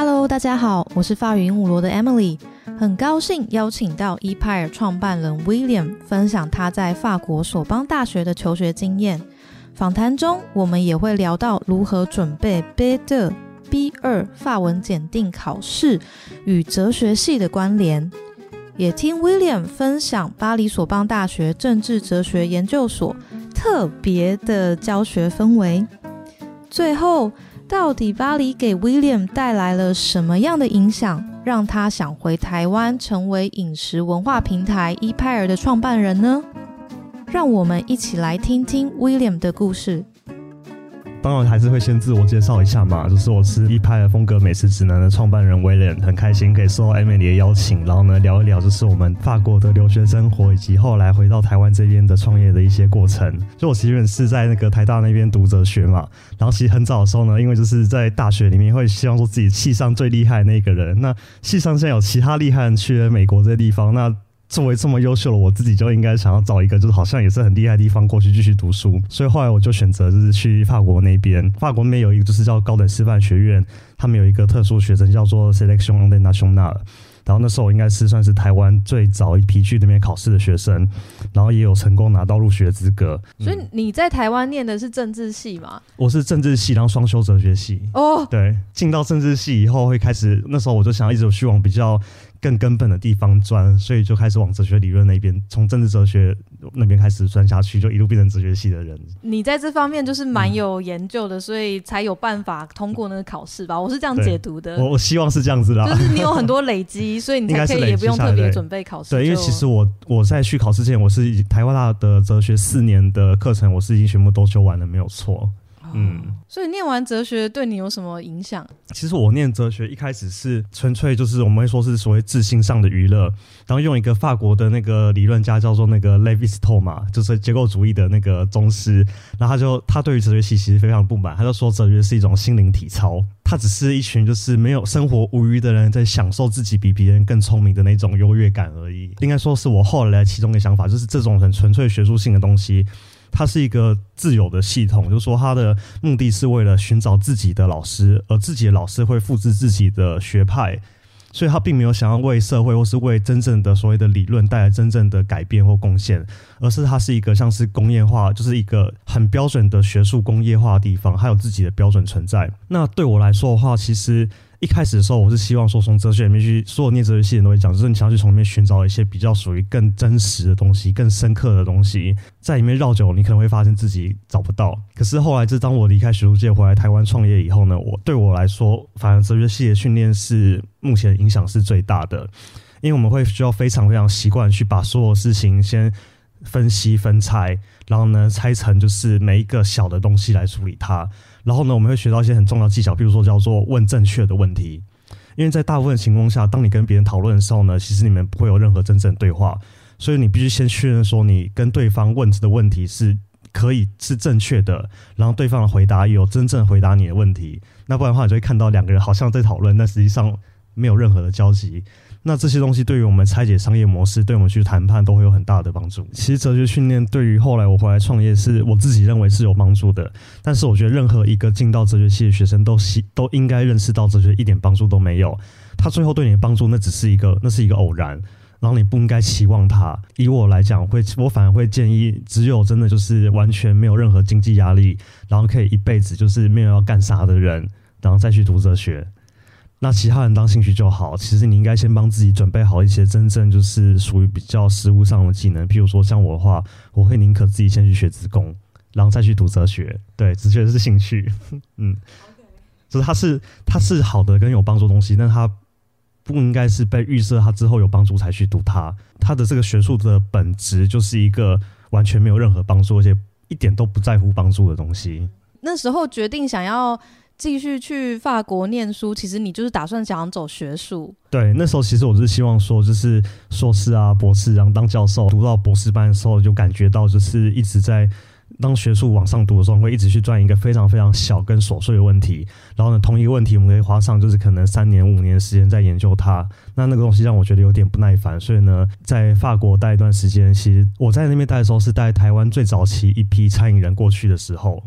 Hello，大家好，我是法语鹦鹉螺的 Emily，很高兴邀请到 ePire 创办人 William 分享他在法国索邦大学的求学经验。访谈中，我们也会聊到如何准备 B2、B2 法文检定考试与哲学系的关联，也听 William 分享巴黎索邦大学政治哲学研究所特别的教学氛围。最后。到底巴黎给 William 带来了什么样的影响，让他想回台湾成为饮食文化平台 e p i r 的创办人呢？让我们一起来听听 William 的故事。当然还是会先自我介绍一下嘛，就是我是一派的风格美食指南的创办人威廉，很开心可以受到 Emily 的邀请，然后呢聊一聊就是我们法国的留学生活，以及后来回到台湾这边的创业的一些过程。就我其实是在那个台大那边读哲学嘛，然后其实很早的时候呢，因为就是在大学里面会希望说自己系上最厉害的那个人，那系上现在有其他厉害人去了美国这地方，那。作为这么优秀的我自己就应该想要找一个就是好像也是很厉害的地方过去继续读书，所以后来我就选择就是去法国那边。法国那边有一个就是叫高等师范学院，他们有一个特殊学生叫做 Selection International。然后那时候我应该是算是台湾最早一批去那边考试的学生，然后也有成功拿到入学资格。所以你在台湾念的是政治系吗？我是政治系，然后双修哲学系。哦，对，进到政治系以后会开始，那时候我就想一直去往比较。更根本的地方钻，所以就开始往哲学理论那边，从政治哲学那边开始钻下去，就一路变成哲学系的人。你在这方面就是蛮有研究的，所以才有办法通过那个考试吧？我是这样解读的。我我希望是这样子啦，就是你有很多累积，所以你才可以也不用特别准备考试。对，因为其实我我在去考试之前，我是台湾大的哲学四年的课程，我是已经全部都修完了，没有错。嗯，所以念完哲学对你有什么影响？其实我念哲学一开始是纯粹就是我们会说是所谓自信上的娱乐，然后用一个法国的那个理论家叫做那个 Levi-Strauss 嘛，就是结构主义的那个宗师，然后他就他对于哲学系其实非常不满，他就说哲学是一种心灵体操，他只是一群就是没有生活无余的人在享受自己比别人更聪明的那种优越感而已。应该说是我后来其中的想法，就是这种很纯粹学术性的东西。他是一个自由的系统，就是说，他的目的是为了寻找自己的老师，而自己的老师会复制自己的学派，所以他并没有想要为社会或是为真正的所谓的理论带来真正的改变或贡献，而是它是一个像是工业化，就是一个很标准的学术工业化的地方，还有自己的标准存在。那对我来说的话，其实。一开始的时候，我是希望说从哲学里面去，所有念哲学系的人都会讲，就是你想要去从里面寻找一些比较属于更真实的东西、更深刻的东西，在里面绕久，你可能会发现自己找不到。可是后来，就当我离开学术界回来台湾创业以后呢，我对我来说，反而哲学系的训练是目前影响是最大的，因为我们会需要非常非常习惯去把所有事情先分析分拆，然后呢拆成就是每一个小的东西来处理它。然后呢，我们会学到一些很重要技巧，比如说叫做问正确的问题。因为在大部分情况下，当你跟别人讨论的时候呢，其实你们不会有任何真正对话，所以你必须先确认说你跟对方问的问题是可以是正确的，然后对方的回答有真正回答你的问题。那不然的话，你就会看到两个人好像在讨论，但实际上没有任何的交集。那这些东西对于我们拆解商业模式，对我们去谈判都会有很大的帮助。其实哲学训练对于后来我回来创业，是我自己认为是有帮助的。但是我觉得任何一个进到哲学系的学生，都希都应该认识到哲学一点帮助都没有。他最后对你的帮助，那只是一个，那是一个偶然。然后你不应该期望他。以我来讲，会我反而会建议，只有真的就是完全没有任何经济压力，然后可以一辈子就是没有要干啥的人，然后再去读哲学。那其他人当兴趣就好。其实你应该先帮自己准备好一些真正就是属于比较实务上的技能。譬如说像我的话，我会宁可自己先去学自工，然后再去读哲学。对，哲学是兴趣。嗯，就是它是它是好的跟有帮助东西，但它不应该是被预设它之后有帮助才去读它。它的这个学术的本质就是一个完全没有任何帮助，而且一点都不在乎帮助的东西。那时候决定想要。继续去法国念书，其实你就是打算想走学术。对，那时候其实我是希望说，就是硕士啊、博士，然后当教授，读到博士班的时候，就感觉到就是一直在当学术往上读的时候，会一直去钻一个非常非常小跟琐碎的问题。然后呢，同一个问题，我们可以花上就是可能三年、五年时间在研究它。那那个东西让我觉得有点不耐烦，所以呢，在法国待一段时间，其实我在那边待的时候是带台湾最早期一批餐饮人过去的时候。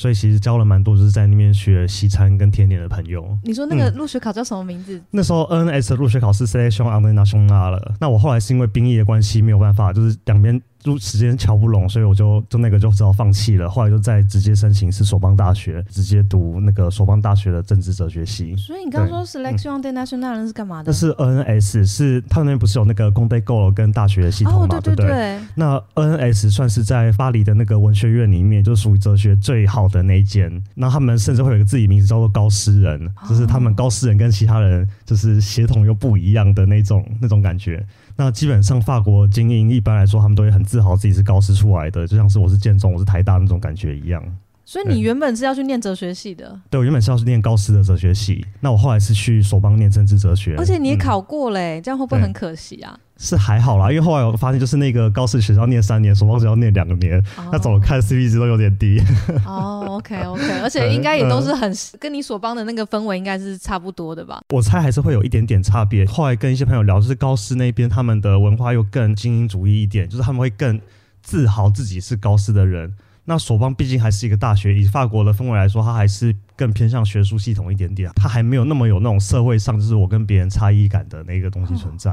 所以其实交了蛮多就是在那边学西餐跟甜点的朋友。你说那个入学考叫什么名字？那时候 NS 的入学考试 Selection a n a t i o n a 了。那我后来是因为兵役的关系没有办法，就是两边。就时间瞧不拢，所以我就就那个就只好放弃了。后来就再直接申请是索邦大学，直接读那个索邦大学的政治哲学系。所以你刚刚说 Selection International 是干嘛的？那是 NS，是他们那边不是有那个 Conde Go 跟大学的系统嘛？对对对？那 NS 算是在巴黎的那个文学院里面，就属于哲学最好的那一间。那他们甚至会有一个自己名字叫做高诗人，就是他们高诗人跟其他人就是协同又不一样的那种那种感觉。那基本上法国精英一般来说，他们都会很自豪自己是高师出来的，就像是我是建中，我是台大那种感觉一样。所以你原本是要去念哲学系的？对，我原本是要去念高师的哲学系。那我后来是去索邦念政治哲学。而且你也考过嘞，这样会不会很可惜啊？是还好啦，因为后来我发现，就是那个高师学校念三年，索邦只要念两年，那怎么看 CP 值都有点低。哦，OK OK，而且应该也都是很跟你所邦的那个氛围应该是差不多的吧？我猜还是会有一点点差别。后来跟一些朋友聊，就是高师那边他们的文化又更精英主义一点，就是他们会更自豪自己是高师的人。那索邦毕竟还是一个大学，以法国的氛围来说，它还是更偏向学术系统一点点，它还没有那么有那种社会上就是我跟别人差异感的那个东西存在。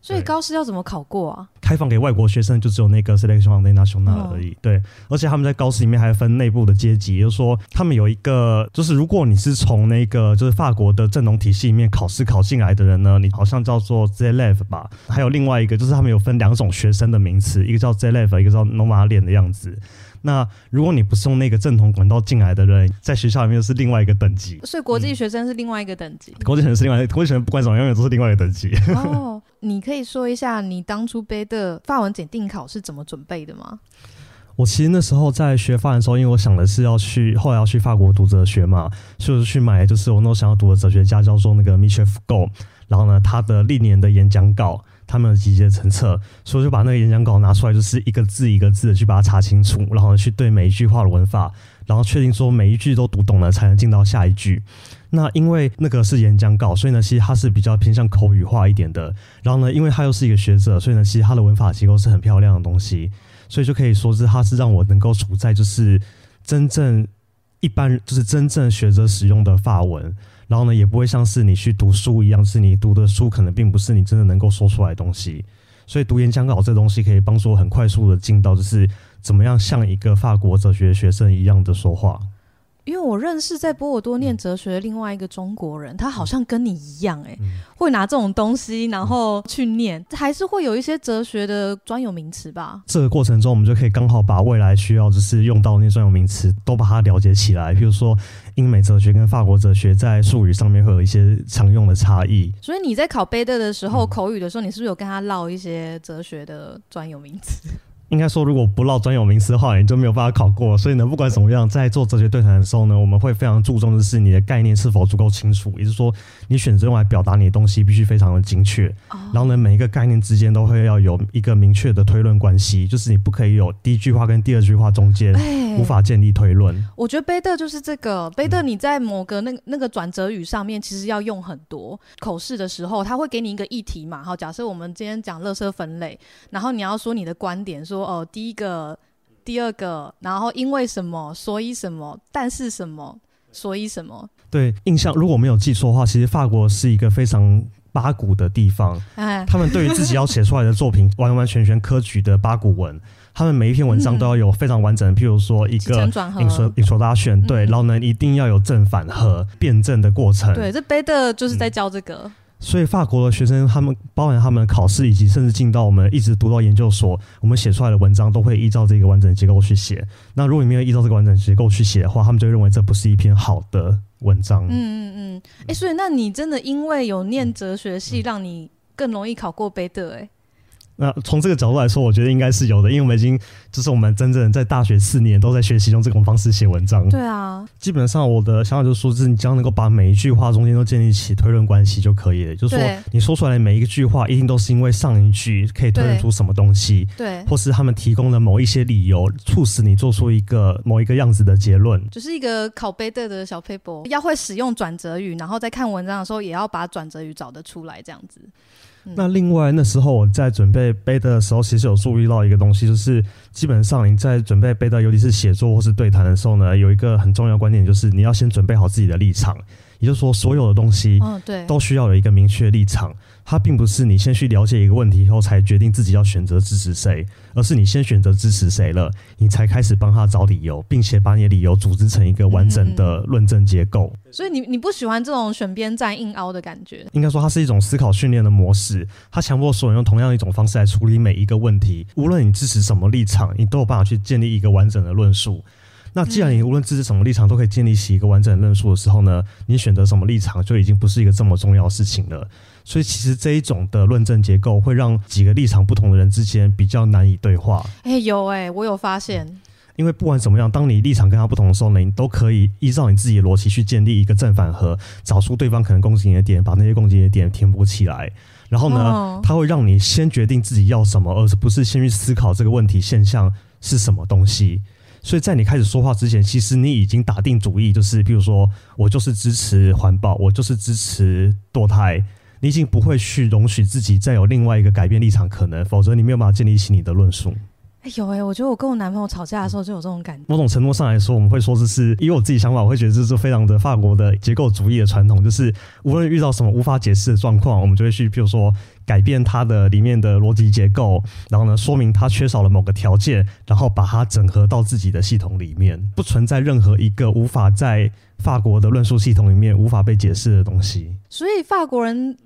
所以高师要怎么考过啊？开放给外国学生就只有那个 selection international 而已。对，而且他们在高师里面还分内部的阶级，也就是说，他们有一个，就是如果你是从那个就是法国的正统体系里面考试考进来的人呢，你好像叫做 zelev 吧。还有另外一个，就是他们有分两种学生的名词，一个叫 zelev，一个叫 n o m a 脸的样子。那如果你不是用那个正统管道进来的人，在学校里面又是另外一个等级。所以国际学生是另外一个等级。国际学生是另外，国际学生不管怎么样，永远都是另外一个等级。哦，你可以说一下你当初背的法文检定考是怎么准备的吗？我其实那时候在学法文的时候，因为我想的是要去后来要去法国读哲学嘛，所以我就去买就是我那时候想要读的哲学家叫做那个 Michel f o u 然后呢，他的历年的演讲稿。他们的集结成册，所以就把那个演讲稿拿出来，就是一个字一个字的去把它查清楚，然后去对每一句话的文法，然后确定说每一句都读懂了，才能进到下一句。那因为那个是演讲稿，所以呢，其实它是比较偏向口语化一点的。然后呢，因为他又是一个学者，所以呢，其实他的文法结构是很漂亮的东西，所以就可以说是他是让我能够处在就是真正一般就是真正学者使用的法文。然后呢，也不会像是你去读书一样，是你读的书可能并不是你真的能够说出来的东西。所以读演讲稿这东西可以帮助我很快速的进到，就是怎么样像一个法国哲学学生一样的说话。因为我认识在波尔多念哲学的另外一个中国人，他好像跟你一样，哎，会拿这种东西然后去念，还是会有一些哲学的专有名词吧。这个过程中，我们就可以刚好把未来需要就是用到那些专有名词都把它了解起来。比如说，英美哲学跟法国哲学在术语上面会有一些常用的差异。所以你在考贝德的时候，口语的时候，你是不是有跟他唠一些哲学的专有名词？应该说，如果不唠专有名词的话，你就没有办法考过。所以呢，不管怎么样，在做哲学对谈的时候呢，我们会非常注重的是你的概念是否足够清楚，也就是说，你选择用来表达你的东西必须非常的精确。然后呢，每一个概念之间都会要有一个明确的推论关系，就是你不可以有第一句话跟第二句话中间无法建立推论。我觉得贝特就是这个，贝特你在某个那那个转折语上面，其实要用很多。口试的时候，他会给你一个议题嘛，好，假设我们今天讲垃圾分类，然后你要说你的观点，说。说哦，第一个，第二个，然后因为什么，所以什么，但是什么，所以什么？对，印象如果没有记错的话，其实法国是一个非常八股的地方。哎，他们对于自己要写出来的作品，完完全全科举的八股文，他们每一篇文章都要有非常完整的，譬如说一个 introduction，对，然后呢，一定要有正反和辩证的过程。对，这背的就是在教这个。所以法国的学生，他们包含他们考试，以及甚至进到我们一直读到研究所，我们写出来的文章都会依照这个完整结构去写。那如果你没有依照这个完整结构去写的话，他们就认为这不是一篇好的文章。嗯嗯嗯。哎，所以那你真的因为有念哲学系，让你更容易考过贝德？哎。那从这个角度来说，我觉得应该是有的，因为我们已经就是我们真正在大学四年都在学习用这种方式写文章。对啊，基本上我的想法就是说，是你只要能够把每一句话中间都建立起推论关系就可以了。就是说，你说出来的每一个句话，一定都是因为上一句可以推论出什么东西，对，或是他们提供了某一些理由，促使你做出一个某一个样子的结论。就是一个考背的的小 paper，要会使用转折语，然后在看文章的时候也要把转折语找得出来，这样子。那另外那时候我在准备背的时候，其实有注意到一个东西，就是基本上你在准备背的，尤其是写作或是对谈的时候呢，有一个很重要观点，就是你要先准备好自己的立场。也就是说，所有的东西，嗯，对，都需要有一个明确立场。它并不是你先去了解一个问题以后才决定自己要选择支持谁，而是你先选择支持谁了，你才开始帮他找理由，并且把你的理由组织成一个完整的论证结构。所以你你不喜欢这种选边站硬凹的感觉？应该说，它是一种思考训练的模式，它强迫所有人用同样一种方式来处理每一个问题。无论你支持什么立场，你都有办法去建立一个完整的论述。那既然你无论支持什么立场都可以建立起一个完整的论述的时候呢，你选择什么立场就已经不是一个这么重要的事情了。所以其实这一种的论证结构会让几个立场不同的人之间比较难以对话。哎，有哎，我有发现。因为不管怎么样，当你立场跟他不同的时候呢，你都可以依照你自己的逻辑去建立一个正反合，找出对方可能攻击你的点，把那些攻击的点填补起来。然后呢，他会让你先决定自己要什么，而不是先去思考这个问题现象是什么东西。所以在你开始说话之前，其实你已经打定主意，就是比如说，我就是支持环保，我就是支持堕胎，你已经不会去容许自己再有另外一个改变立场可能，否则你没有办法建立起你的论述。哎有哎，我觉得我跟我男朋友吵架的时候就有这种感觉。某种程度上来说，我们会说这是，以我自己想法，我会觉得这是非常的法国的结构主义的传统，就是无论遇到什么无法解释的状况，我们就会去，比如说改变它的里面的逻辑结构，然后呢，说明它缺少了某个条件，然后把它整合到自己的系统里面，不存在任何一个无法在法国的论述系统里面无法被解释的东西。所以法国人。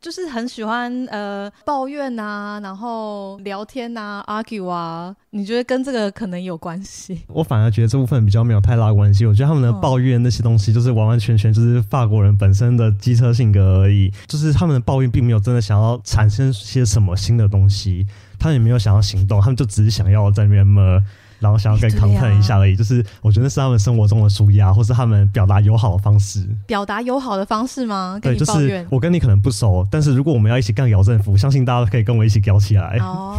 就是很喜欢呃抱怨呐，然后聊天呐，argue 啊，你觉得跟这个可能有关系？我反而觉得这部分比较没有太大关系。我觉得他们的抱怨那些东西，就是完完全全就是法国人本身的机车性格而已。就是他们的抱怨并没有真的想要产生些什么新的东西，他们也没有想要行动，他们就只是想要在那边么。然后想要跟抗衡一下而已，就是我觉得是他们生活中的舒压，或是他们表达友好的方式。表达友好的方式吗？对，就是我跟你可能不熟，但是如果我们要一起干姚政府，相信大家都可以跟我一起咬起来。哦，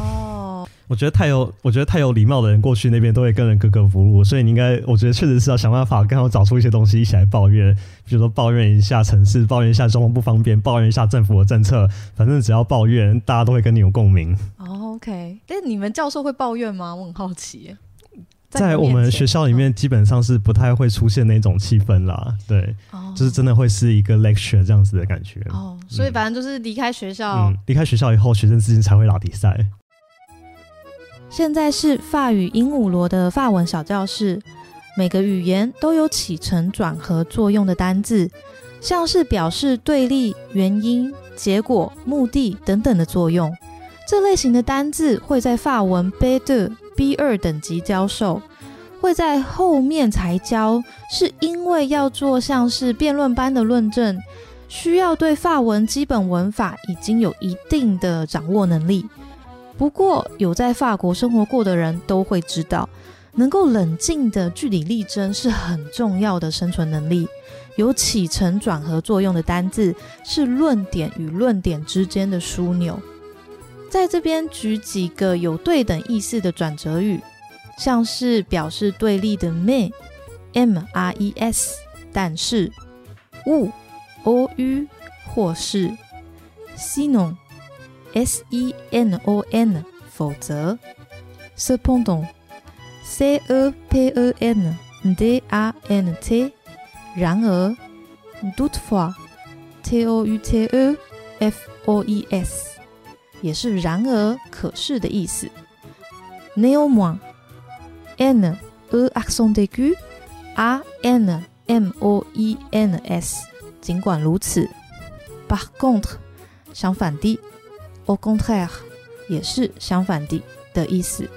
我觉得太有，我觉得太有礼貌的人过去那边都会跟人格格不入，所以你应该，我觉得确实是要想办法跟我找出一些东西一起来抱怨，比如说抱怨一下城市，抱怨一下交通不方便，抱怨一下政府的政策，反正只要抱怨，大家都会跟你有共鸣。哦，OK，但你们教授会抱怨吗？我很好奇。在我们学校里面，基本上是不太会出现那种气氛啦。对，就是真的会是一个 lecture 这样子的感觉。哦，所以反正就是离开学校，离开学校以后，学生之间才会打比赛。现在是法语鹦鹉螺的法文小教室，每个语言都有起承转合作用的单字，像是表示对立、原因、结果、目的等等的作用。这类型的单字会在法文 B 的 B 二等级教授，会在后面才教，是因为要做像是辩论般的论证，需要对法文基本文法已经有一定的掌握能力。不过，有在法国生活过的人都会知道，能够冷静的据理力争是很重要的生存能力。有起承转合作用的单字，是论点与论点之间的枢纽。在这边举几个有对等意思的转折语，像是表示对立的 “mais”（m r e s），但是，ou o u 或是 sinon e n o n），否则，cependant（c e p e n d a n t），然而，toutefois（t o u t e f o e s）。也是然而、可是的意思。Néanmoins，n e accent aigu，a n m o e n s。尽管如此，par contre，相反的，au contraire，也是相反的的意思。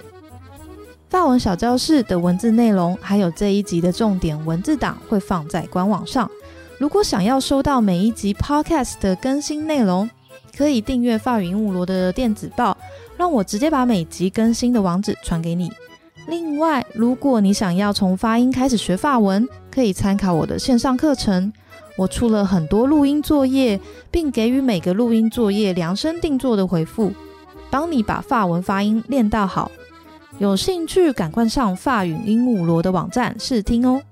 法文小教室的文字内容，还有这一集的重点文字档会放在官网上。如果想要收到每一集 podcast 的更新内容，可以订阅法语鹦鹉螺的电子报，让我直接把每集更新的网址传给你。另外，如果你想要从发音开始学法文，可以参考我的线上课程。我出了很多录音作业，并给予每个录音作业量身定做的回复，帮你把法文发音练到好。有兴趣赶快上法语鹦鹉螺的网站试听哦。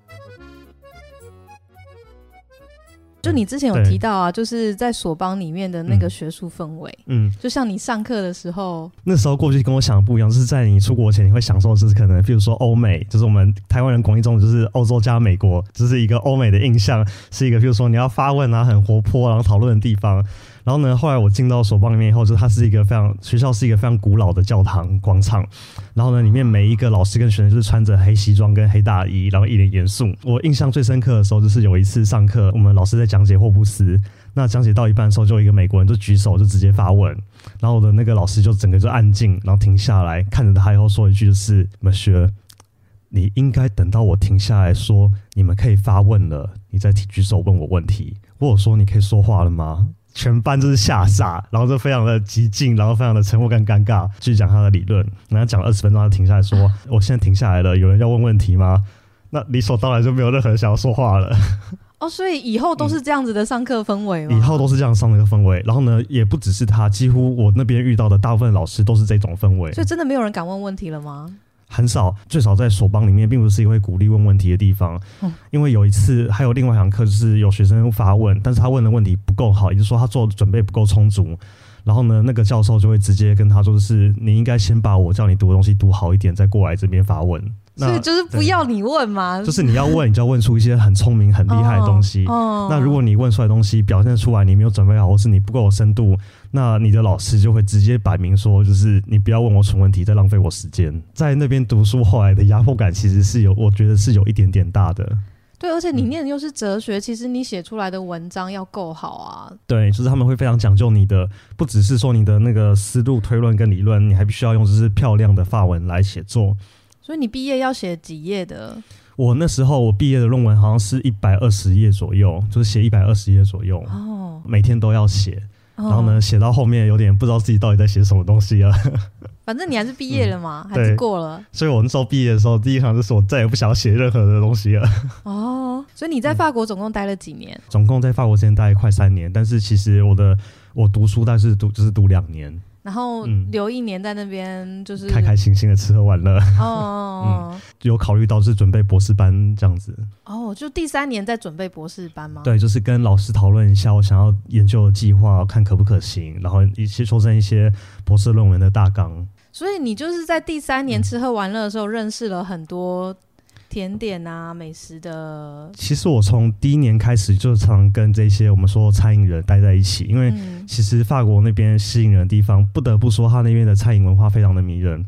就你之前有提到啊，就是在索邦里面的那个学术氛围，嗯，就像你上课的时候，那时候过去跟我想的不一样，就是在你出国前，你会享受的是可能，比如说欧美，就是我们台湾人广义中就是欧洲加美国，就是一个欧美的印象，是一个比如说你要发问啊，很活泼，然后讨论的地方。然后呢，后来我进到索邦里面以后，就它是一个非常学校是一个非常古老的教堂广场。然后呢，里面每一个老师跟学生就是穿着黑西装跟黑大衣，然后一脸严肃。我印象最深刻的时候，就是有一次上课，我们老师在讲解霍布斯，那讲解到一半的时候，就有一个美国人就举手就直接发问，然后我的那个老师就整个就安静，然后停下来看着他以后说一句就是：“Monsieur，你应该等到我停下来说你们可以发问了，你再举手问我问题。我有说你可以说话了吗？”全班就是吓傻，然后就非常的激进，然后非常的沉默跟尴尬，继续讲他的理论。然后讲了二十分钟，他停下来说：“我现在停下来了，有人要问问题吗？”那理所当然就没有任何人想要说话了。哦，所以以后都是这样子的上课氛围吗？以后都是这样上的一个氛围。然后呢，也不只是他，几乎我那边遇到的大部分老师都是这种氛围。所以真的没有人敢问问题了吗？很少，最少在索邦里面，并不是一个会鼓励问问题的地方。嗯因为有一次，还有另外一堂课，就是有学生发问，但是他问的问题不够好，也就是说他做的准备不够充足。然后呢，那个教授就会直接跟他说，就是你应该先把我叫你读的东西读好一点，再过来这边发问。那所以就是不要你问嘛，就是你要问，你就要问出一些很聪明、很厉害的东西。哦那如果你问出来的东西表现出来你没有准备好，或是你不够有深度，那你的老师就会直接摆明说，就是你不要问我蠢问题，在浪费我时间。在那边读书，后来的压迫感其实是有，我觉得是有一点点大的。对，而且你念的又是哲学，其实你写出来的文章要够好啊。对，就是他们会非常讲究你的，不只是说你的那个思路推论跟理论，你还必须要用就是漂亮的法文来写作。所以你毕业要写几页的？我那时候我毕业的论文好像是一百二十页左右，就是写一百二十页左右，哦，每天都要写。然然后呢，？写到后面有点不知道自己到底在写什么东西了。反正你还是毕业了嘛，还是过了所以我那时候毕业的时候，第一场就是我再也不想要写任何的东西了。哦。所以你在法国总共待了几年？总共在法国时间大概快三年，但是其实我的我读书但是读就是读两年，然后嗯留一年在那边，就是开开心心的吃喝玩乐，哦哦 有考虑到是准备博士班这样子。哦哦，就第三年在准备博士班吗？。对，就是跟老师讨论一下我想要研究的计划，看可不可行，然后一些修正一些博士论文的大纲。所以你就是在第三年吃喝玩乐的时候，认识了很多甜点啊、美食的。其实我从第一年开始就常跟这些我们说餐饮人待在一起，因为嗯，其实法国那边吸引人的地方，不得不说他那边的餐饮文化非常的迷人。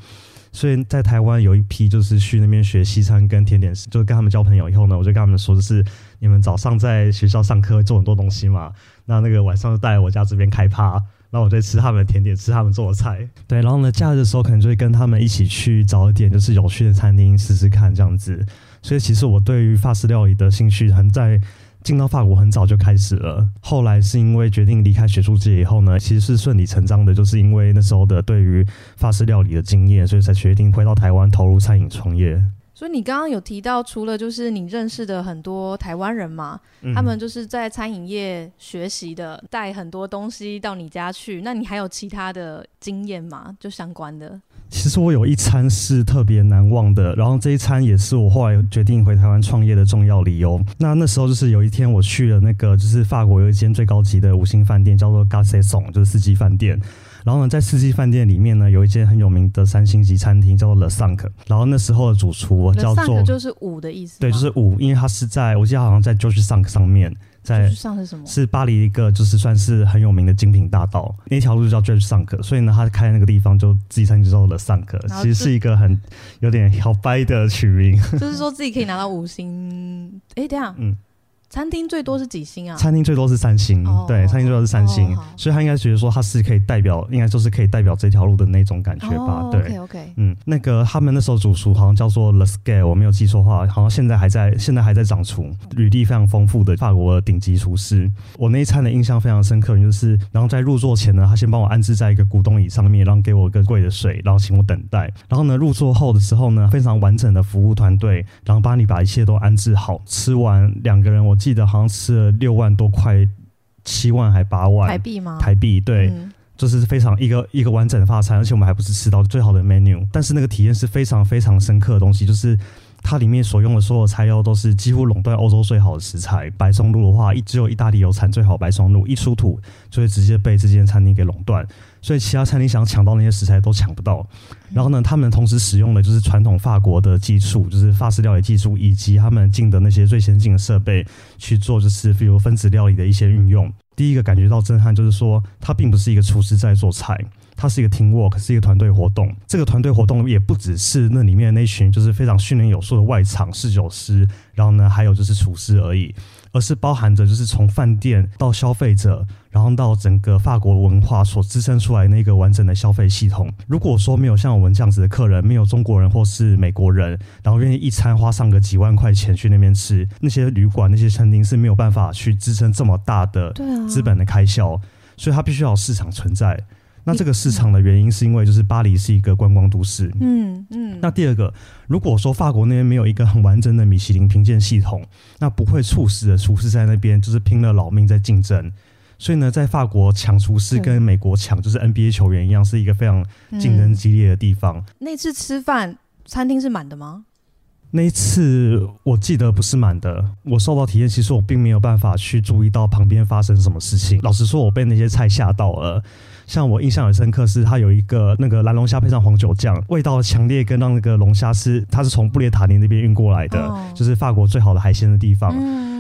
所以在台湾有一批就是去那边学西餐跟甜点师，就是跟他们交朋友以后呢，我就跟他们说，就是你们早上在学校上课会做很多东西嘛，那那个晚上就带来我家这边开趴，然后我就吃他们的甜点，吃他们做的菜。对，然后呢，假日的时候可能就会跟他们一起去找一点就是有趣的餐厅试试看这样子。所以其实我对于法式料理的兴趣很在进到法国很早就开始了，后来是因为决定离开学术界以后呢，其实是顺理成章的，就是因为那时候的对于法式料理的经验，所以才决定回到台湾投入餐饮创业。所以你刚刚有提到，除了就是你认识的很多台湾人嘛，嗯他们就是在餐饮业学习的，带很多东西到你家去。那你还有其他的经验吗？就相关的？其实我有一餐是特别难忘的，然后这一餐也是我后来决定回台湾创业的重要理由。那那时候就是有一天我去了那个就是法国有一间最高级的五星饭店，叫做 g a s s o n 就是四季饭店。然后呢，在四季饭店里面呢，有一间很有名的三星级餐厅叫做 Le Cinq。然后那时候的主厨叫做就是五的意思，对，就是五，因为它是在我记得好像在 George Sunk 上面，在就是上是什么？是巴黎一个就是算是很有名的精品大道，那条路就叫 j u d g e Sunk，所以呢，他开那个地方就自己餐厅就叫了 Sunk，其实是一个很有点好掰的取名。就是说自己可以拿到五星。哎，等下，嗯，餐厅最多是几星啊？餐厅最多是三星，哦对，餐厅最多是三星，哦所以他应该觉得说他是可以代表，应该就是可以代表这条路的那种感觉吧，哦对。，OK OK，嗯，那个他们那时候主厨好像叫做 Le Scale，我没有记错的话，好像现在还在，现在还在掌厨，履历非常丰富的法国的顶级厨师。我那一餐的印象非常深刻，就是然后在入座前呢，他先帮我安置在一个古董椅上面，然后给我一个贵的水，然后请我等待。然后呢，入座后的时候呢，非常完整的服务团队，然后帮你把一切都安置好。吃完两个人，我记得好像吃了六万多块，七万还八万台币吗？台币，对。嗯就是非常一个一个完整的法餐，而且我们还不是吃到最好的 menu，但是那个体验是非常非常深刻的东西，就是它里面所用的所有材料都是几乎垄断欧洲最好的食材。白松露的话，一只有意大利有产最好白松露，一出土就会直接被这间餐厅给垄断，所以其他餐厅想抢到那些食材都抢不到。然后呢，他们同时使用的就是传统法国的技术，就是法式料理技术，以及他们进的那些最先进的设备去做，就是比如分子料理的一些运用。第一个感觉到震撼，就是说它并不是一个厨师在做菜。它是一个 team work，是一个团队活动。这个团队活动也不只是那里面那群就是非常训练有素的外场侍酒师，然后呢，还有就是厨师而已，而是包含着就是从饭店到消费者，然后到整个法国文化所支撑出来那个完整的消费系统。如果说没有像我们这样子的客人，没有中国人或是美国人，然后愿意一餐花上个几万块钱去那边吃，那些旅馆、那些餐厅是没有办法去支撑这么大的资本的开销，所以它必须要有市场存在。那这个市场的原因是因为就是巴黎是一个观光都市，嗯嗯。那第二个，如果说法国那边没有一个很完整的米其林评鉴系统，那不会促使的厨师在那边就是拼了老命在竞争。所以呢，在法国抢厨师跟美国抢就是 NBA 球员一样，是一个非常竞争激烈的地方。那次吃饭餐厅是满的吗？那一次我记得不是满的，我受到体验，其实我并没有办法去注意到旁边发生什么事情。老实说，我被那些菜吓到了。像我印象很深刻是，它有一个那个蓝龙虾配上黄酒酱，味道强烈，跟让那个龙虾是它是从布列塔尼那边运过来的，就是法国最好的海鲜的地方。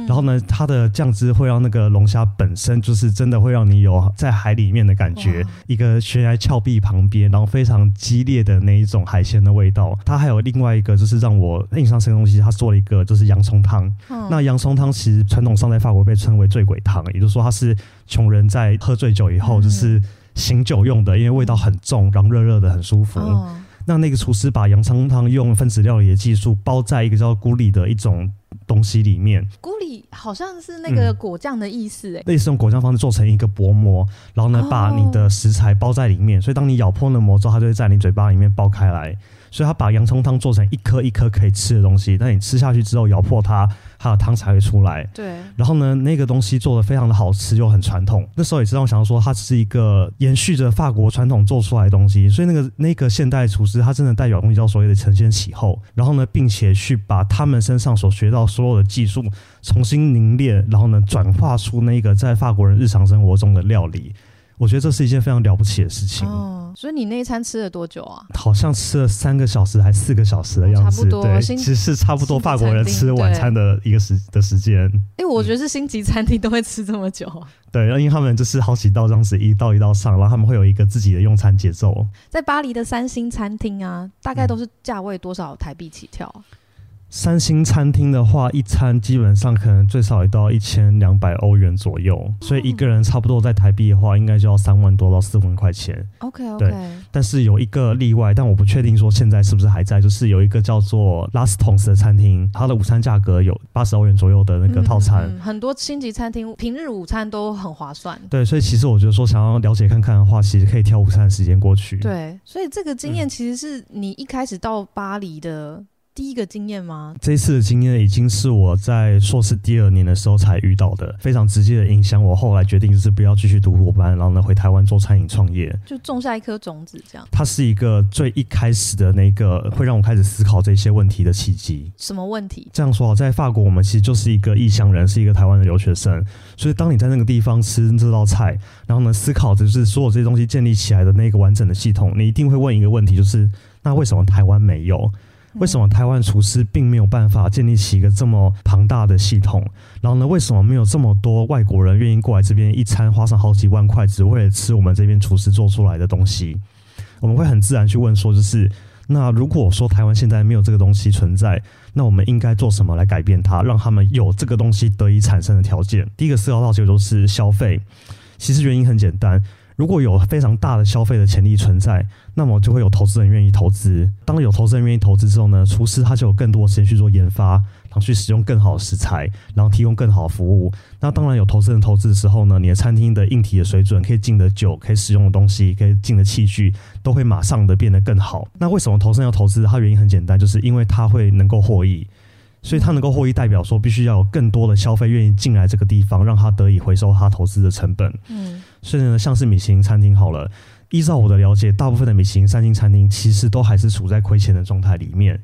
然后呢，它的酱汁会让那个龙虾本身就是真的会让你有在海里面的感觉，一个悬崖峭壁旁边，然后非常激烈的那一种海鲜的味道。它还有另外一个就是让我印象深的东西，它做了一个就是洋葱汤。那洋葱汤其实传统上在法国被称为醉鬼汤，也就是说它是穷人在喝醉酒以后就是。醒酒用的，因为味道很重，然后热热的很舒服。那那个厨师把洋葱汤用分子料理的技术包在一个叫咕里的一种东西里面。咕里好像是那个果酱的意思，哎，类似用果酱方式做成一个薄膜，然后呢把你的食材包在里面，所以当你咬破那膜之后，它就会在你嘴巴里面爆开来。所以他把洋葱汤做成一颗一颗可以吃的东西，但你吃下去之后咬破它，它的汤才会出来。对。然后呢，那个东西做的非常的好吃又很传统。那时候也知道我想要说，它是一个延续着法国传统做出来的东西。所以那个那个现代厨师，他真的代表东西叫所谓的承先启后。然后呢，并且去把他们身上所学到所有的技术重新凝练，然后呢，转化出那个在法国人日常生活中的料理。我觉得这是一件非常了不起的事情。哦所以你那一餐吃了多久啊？好像吃了三个小时还四个小时的样子，对，其实是差不多法国人吃晚餐的一个时的时间。哎，我觉得是星级餐厅都会吃这么久。对，因为他们就是好几道这样子一道一道上，然后他们会有一个自己的用餐节奏。在巴黎的三星餐厅啊，大概都是价位多少台币起跳？三星餐厅的话，一餐基本上可能最少也要一千两百欧元左右，所以一个人差不多在台币的话，应该就要三万多到四万块钱。OK OK。对，但是有一个例外，但我不确定说现在是不是还在，就是有一个叫做 Last Tons 的餐厅，它的午餐价格有八十欧元左右的那个套餐。很多星级餐厅平日午餐都很划算。对，所以其实我觉得说想要了解看看的话，其实可以挑午餐的时间过去。对，所以这个经验其实是你一开始到巴黎的。第一个经验吗？这一次的经验已经是我在硕士第二年的时候才遇到的，非常直接的影响我后来决定就是不要继续读博班，然后呢回台湾做餐饮创业，就种下一颗种子这样。它是一个最一开始的那个会让我开始思考这些问题的契机。什么问题？这样说好，在法国我们其实就是一个异乡人，是一个台湾的留学生，所以当你在那个地方吃这道菜，然后呢思考着就是所有这些东西建立起来的那个完整的系统，你一定会问一个问题，就是那为什么台湾没有？为什么台湾厨师并没有办法建立起一个这么庞大的系统？然后呢，为什么没有这么多外国人愿意过来这边一餐花上好几万块，只为了吃我们这边厨师做出来的东西？我们会很自然去问说，就是那如果说台湾现在没有这个东西存在，那我们应该做什么来改变它，让他们有这个东西得以产生的条件？第一个思考到其实就是消费。其实原因很简单。如果有非常大的消费的潜力存在，那么就会有投资人愿意投资。当有投资人愿意投资之后呢，厨师他就有更多时间去做研发，然后去使用更好的食材，然后提供更好的服务。那当然有投资人投资的时候呢，你的餐厅的硬体的水准，可以进的酒，可以使用的东西，可以进的器具，都会马上的变得更好。那为什么投资人要投资？它原因很简单，就是因为他会能够获益。所以他能够获益，代表说必须要有更多的消费愿意进来这个地方，让他得以回收他投资的成本。嗯，所以呢，像是米其林餐厅好了，依照我的了解，大部分的米其林三星餐厅其实都还是处在亏钱的状态里面。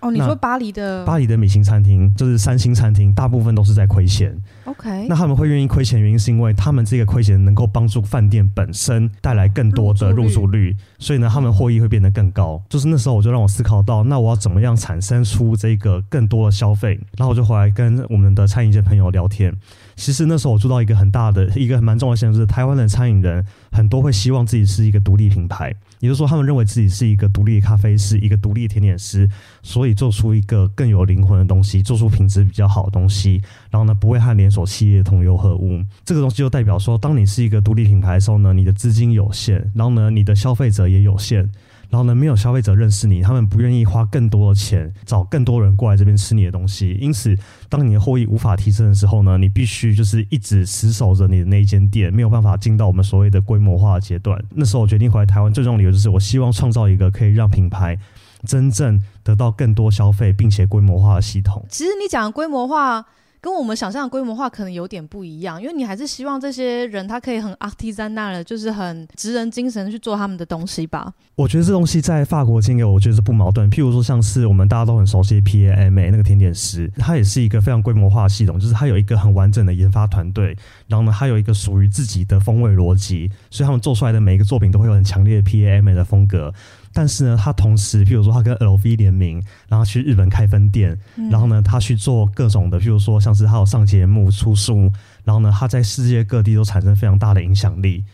哦，你说巴黎的巴黎的米其林餐厅就是三星餐厅，大部分都是在亏钱。OK，那他们会愿意亏钱，原因是因为他们这个亏钱能够帮助饭店本身带来更多的入住率，所以呢，他们获益会变得更高。就是那时候我就让我思考到，那我要怎么样产生出这个更多的消费？然后我就回来跟我们的餐饮界朋友聊天。其实那时候我做到一个很大的一个蛮重要的现象，就是台湾的餐饮人很多会希望自己是一个独立品牌，也就是说，他们认为自己是一个独立的咖啡师，一个独立的甜点师，所以做出一个更有灵魂的东西，做出品质比较好的东西，然后呢，不会和连锁企业同流合污。这个东西就代表说，当你是一个独立品牌的时候呢，你的资金有限，然后呢，你的消费者也有限。然后呢，没有消费者认识你，他们不愿意花更多的钱找更多人过来这边吃你的东西。因此，当你的获益无法提升的时候呢，你必须就是一直死守着你的那一间店，没有办法进到我们所谓的规模化的阶段。那时候我决定回来台湾，最重要的理由就是我希望创造一个可以让品牌真正得到更多消费并且规模化的系统。其实你讲的规模化。跟我们想象的规模化可能有点不一样，因为你还是希望这些人他可以很 artisanal，就是很职人精神去做他们的东西吧。我觉得这东西在法国经营，我觉得是不矛盾。譬如说，像是我们大家都很熟悉的 PAMA 那个甜点师，它也是一个非常规模化的系统，就是它有一个很完整的研发团队，然后呢，它有一个属于自己的风味逻辑，所以他们做出来的每一个作品都会有很强烈的 PAMA 的风格。但是呢，他同时，譬如说他跟 LV 联名，然后去日本开分店，然后呢，他去做各种的，譬如说像是他有上节目、出书，然后呢，他在世界各地都产生非常大的影响力。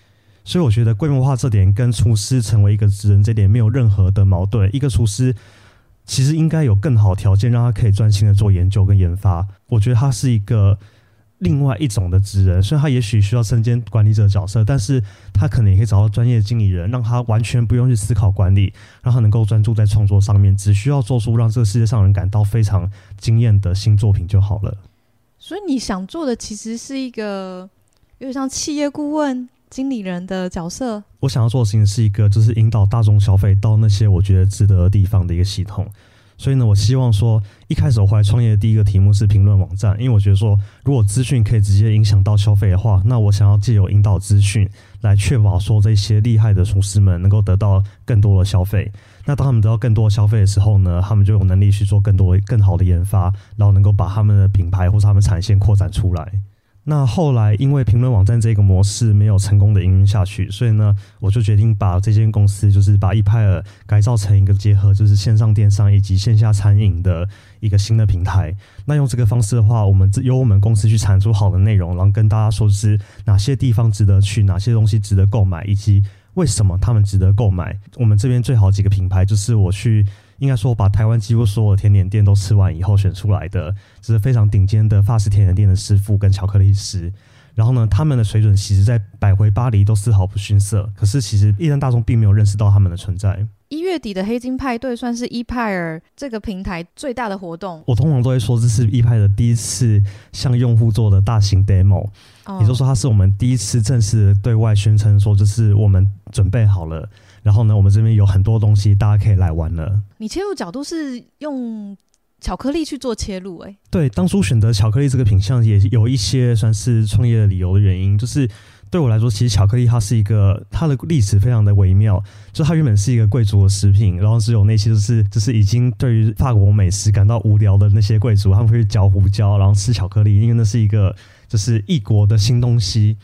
所以我觉得规模化这点跟厨师成为一个职人这点没有任何的矛盾。一个厨师其实应该有更好条件，让他可以专心的做研究跟研发。我觉得他是一个另外一种的职人，虽然他也许需要身兼管理者角色，但是他可能也可以找到专业经理人，让他完全不用去思考管理，让他能够专注在创作上面，只需要做出让这个世界上人感到非常惊艳的新作品就好了。所以你想做的其实是一个有点像企业顾问、经理人的角色。我想要做的事情是一个，就是引导大众消费到那些我觉得值得的地方的一个系统。所以呢，我希望说，一开始我回来创业的第一个题目是评论网站，因为我觉得说，如果资讯可以直接影响到消费的话，那我想要借由引导资讯来确保说这些厉害的厨师们能够得到更多的消费。那当他们得到更多的消费的时候呢，他们就有能力去做更多更好的研发，然后能够把他们的品牌或者他们产线扩展出来。那后来因为评论网站这个模式没有成功的营运下去，所以呢，我就决定把这间公司就是把一派尔改造成一个结合就是线上电商以及线下餐饮的一个新的平台。那用这个方式的话，我们由我们公司去产出好的内容，然后跟大家说是哪些地方值得去，哪些东西值得购买，以及为什么他们值得购买。我们这边最好几个品牌就是我去。应该说，把台湾几乎所有甜点店都吃完以后选出来的，这是非常顶尖的法式甜点店的师傅跟巧克力师。然后呢，他们的水准其实在百回巴黎都丝毫不逊色。可是其实一般大众并没有认识到他们的存在。一月底的黑金派对算是一派尔这个平台最大的活动。我通常都会说，这是一派的第一次向用户做的大型 demo，、哦也就是说，它是我们第一次正式对外宣称说，就是我们准备好了。然后呢，我们这边有很多东西，大家可以来玩了。你切入角度是用巧克力去做切入、欸，对，当初选择巧克力这个品相，也有一些算是创业的理由的原因，就是对我来说，其实巧克力它是一个它的历史非常的微妙，就它原本是一个贵族的食品，然后只有那些就是就是已经对于法国美食感到无聊的那些贵族，他们会去嚼胡椒，然后吃巧克力，因为那是一个就是异国的新东西。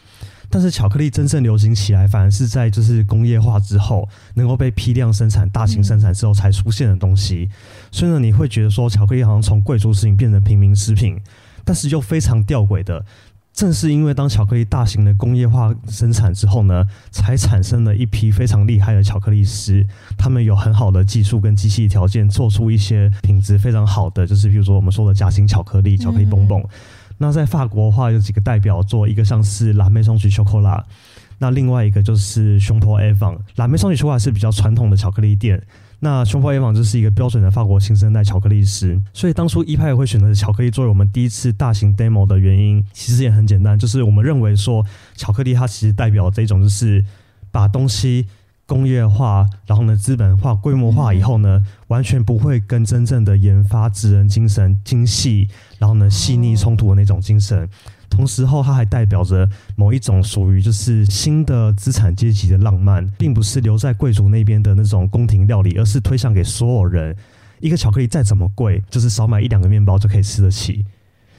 但是巧克力真正流行起来，反而是在就是工业化之后，能够被批量生产、大型生产之后才出现的东西。所以呢，你会觉得说巧克力好像从贵族食品变成平民食品，但是又非常吊诡的，正是因为当巧克力大型的工业化生产之后呢，才产生了一批非常厉害的巧克力师，他们有很好的技术跟机器条件，做出一些品质非常好的，就是比如说我们说的夹心巧克力、巧克力蹦蹦。那在法国的话，有几个代表作，一个像是蓝莓松曲巧克力，那另外一个就是熊坡 a v o n 蓝莓松曲巧克力是比较传统的巧克力店。那熊坡 a v o n 就是一个标准的法国新生代巧克力师，所以当初一派会选择巧克力作为我们第一次大型 demo 的原因，其实也很简单，就是我们认为说巧克力它其实代表这种就是把东西工业化，然后呢资本化、规模化以后呢，完全不会跟真正的研发职人精神、精细，然后呢细腻冲突的那种精神。同时后，它还代表着某一种属于就是新的资产阶级的浪漫，并不是留在贵族那边的那种宫廷料理，而是推向给所有人。一个巧克力再怎么贵，就是少买一两个面包就可以吃得起。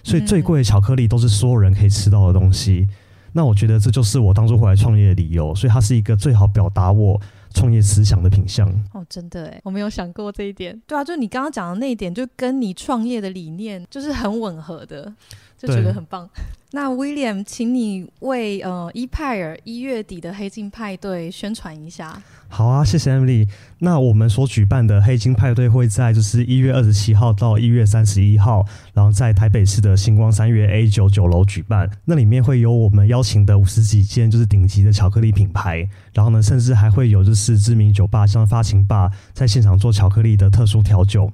所以最贵的巧克力都是所有人可以吃到的东西。那我觉得这就是我当初回来创业的理由。所以它是一个最好表达我创业思想的品相。哦，真的哎，我没有想过这一点。对啊，就你刚刚讲的那一点，就跟你创业的理念就是很吻合的，就觉得很棒。那 William，请你为呃伊派尔一月底的黑金派对宣传一下。好啊，谢谢 Emily。那我们所举办的黑金派对会在就是一月二十七号到一月三十一号，然后在台北市的星光三月 A 九九楼举办。那里面会有我们邀请的五十几间就是顶级的巧克力品牌，然后呢，甚至还会有就是知名酒吧像发情吧在现场做巧克力的特殊调酒。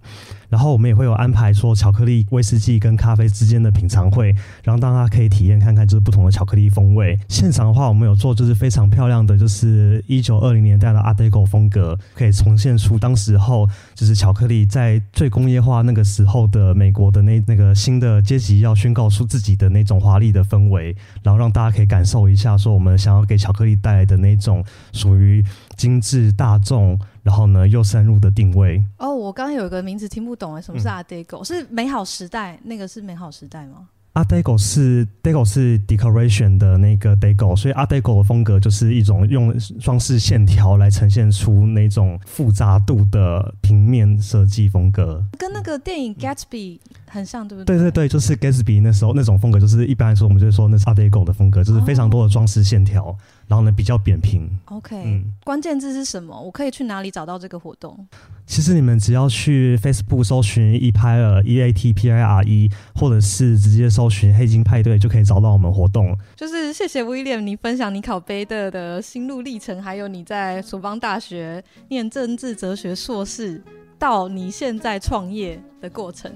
然后我们也会有安排说巧克力、威士忌跟咖啡之间的品尝会，然后大家可以体验看看就是不同的巧克力风味。现场的话，我们有做就是非常漂亮的就是一九二零年代的 Art Deco 风格，可以重现出当时候就是巧克力在最工业化那个时候的美国的那那个新的阶级要宣告出自己的那种华丽的氛围，然后让大家可以感受一下说我们想要给巧克力带来的那种属于精致大众。然后呢，又深入的定位。哦，我刚刚有一个名字听不懂哎，什么是 Art Deco？是美好时代？那个是美好时代吗？Art Deco 是 Deco 是 decoration 的那个 Deco，所以 Art Deco 的风格就是一种用装饰线条来呈现出那种复杂度的平面设计风格，跟那个电影 Gatsby 很像，对不对？对对对，就是 Gatsby 那时候那种风格，就是一般来说我们就说那是 Art Deco 的风格，就是非常多的装饰线条。然后呢，比较扁平。OK，嗯，关键字是什么？我可以去哪里找到这个活动？其实你们只要去 Facebook 搜寻 e p i E A T P I R E，或者是直接搜寻黑金派对，就可以找到我们活动。就是谢谢 William，你分享你考贝的的心路历程，还有你在索邦大学念政治哲学硕士，到你现在创业的过程。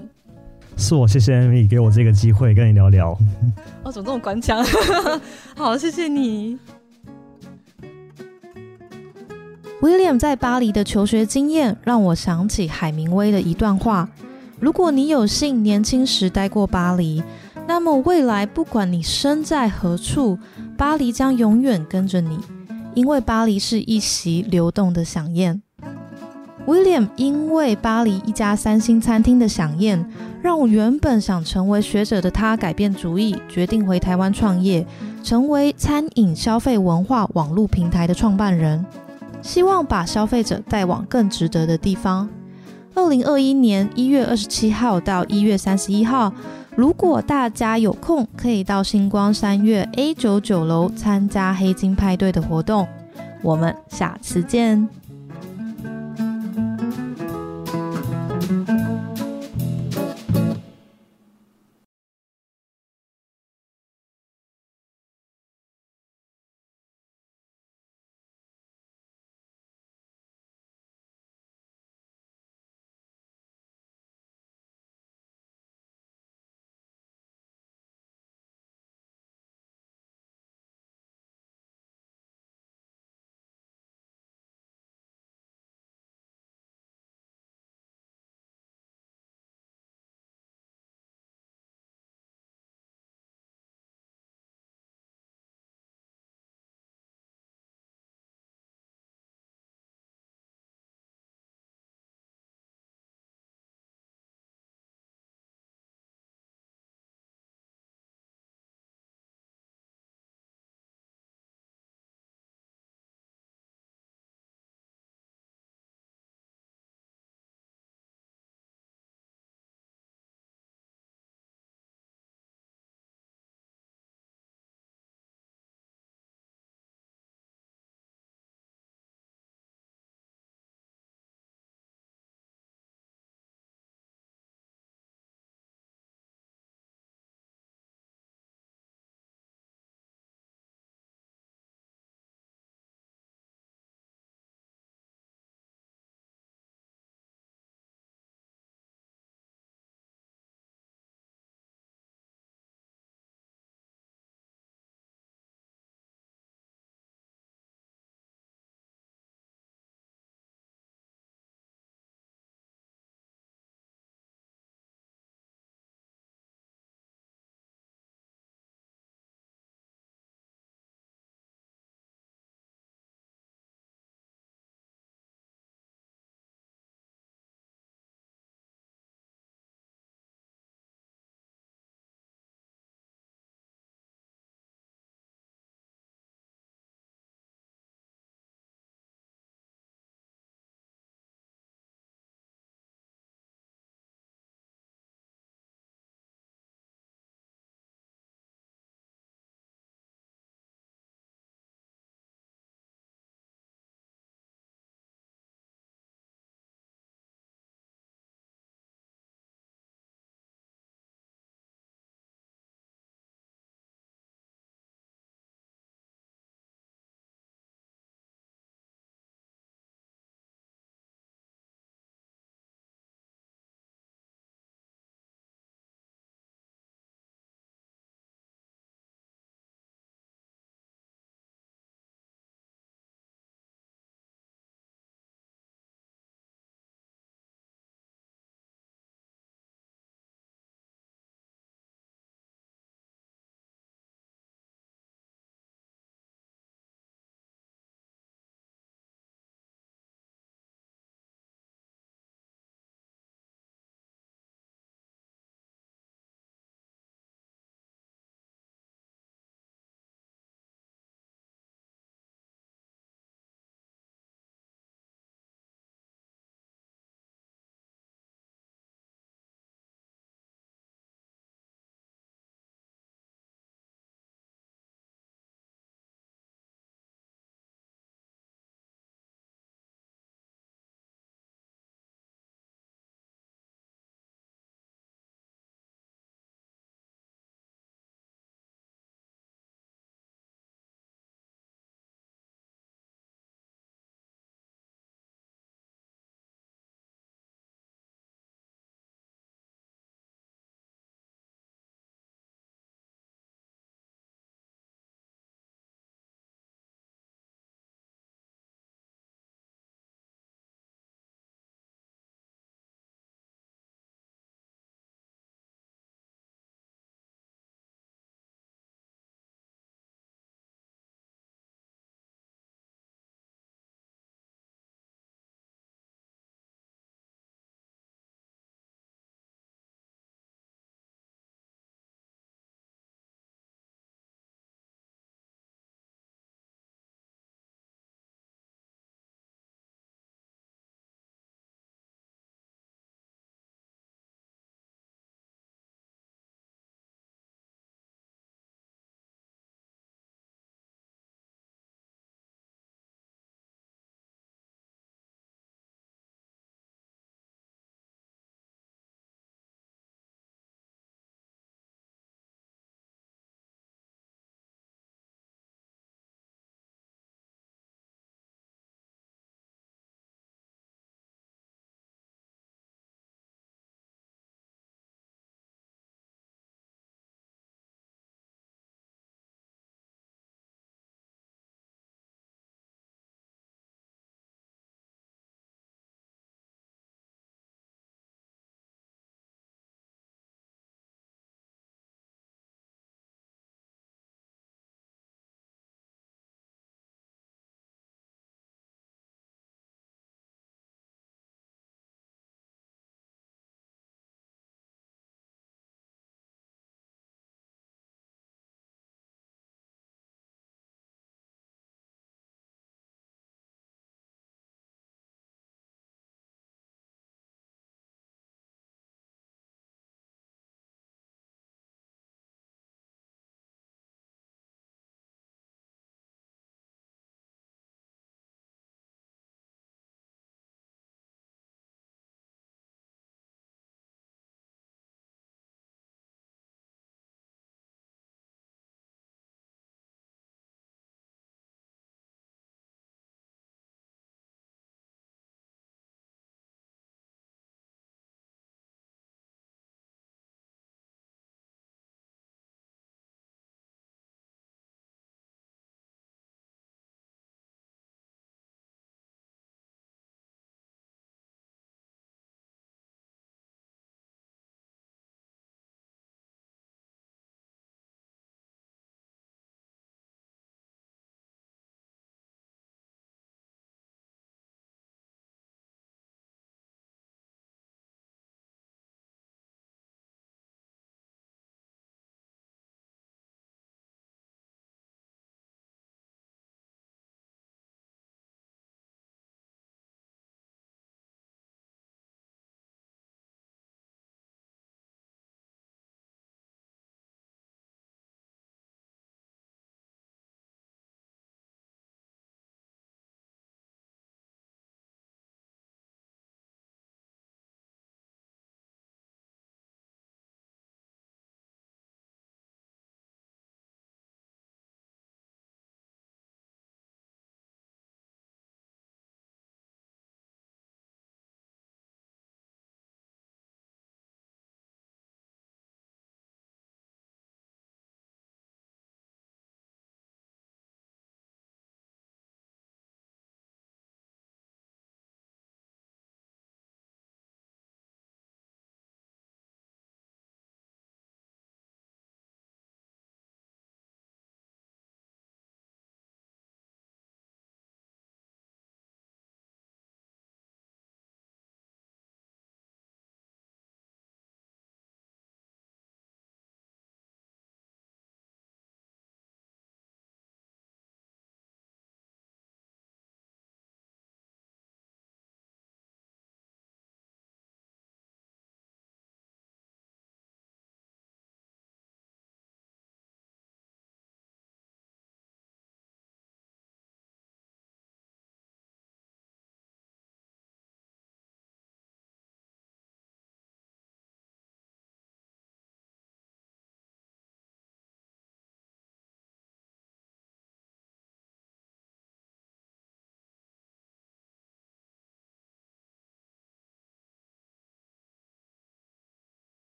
是我谢谢 Amy 给我这个机会跟你聊聊。哦，怎么这么官腔？好，谢谢你。William 在巴黎的求学经验让我想起海明威的一段话：如果你有幸年轻时待过巴黎，那么未来不管你身在何处，巴黎将永远跟着你，因为巴黎是一席流动的飨宴。William 因为巴黎一家三星餐厅的飨宴，让我原本想成为学者的他改变主意，决定回台湾创业，成为餐饮消费文化网络平台的创办人。希望把消费者带往更值得的地方。二零二一年一月二十七号到一月三十一号，如果大家有空，可以到星光三月 A 九九楼参加黑金派对的活动。我们下次见。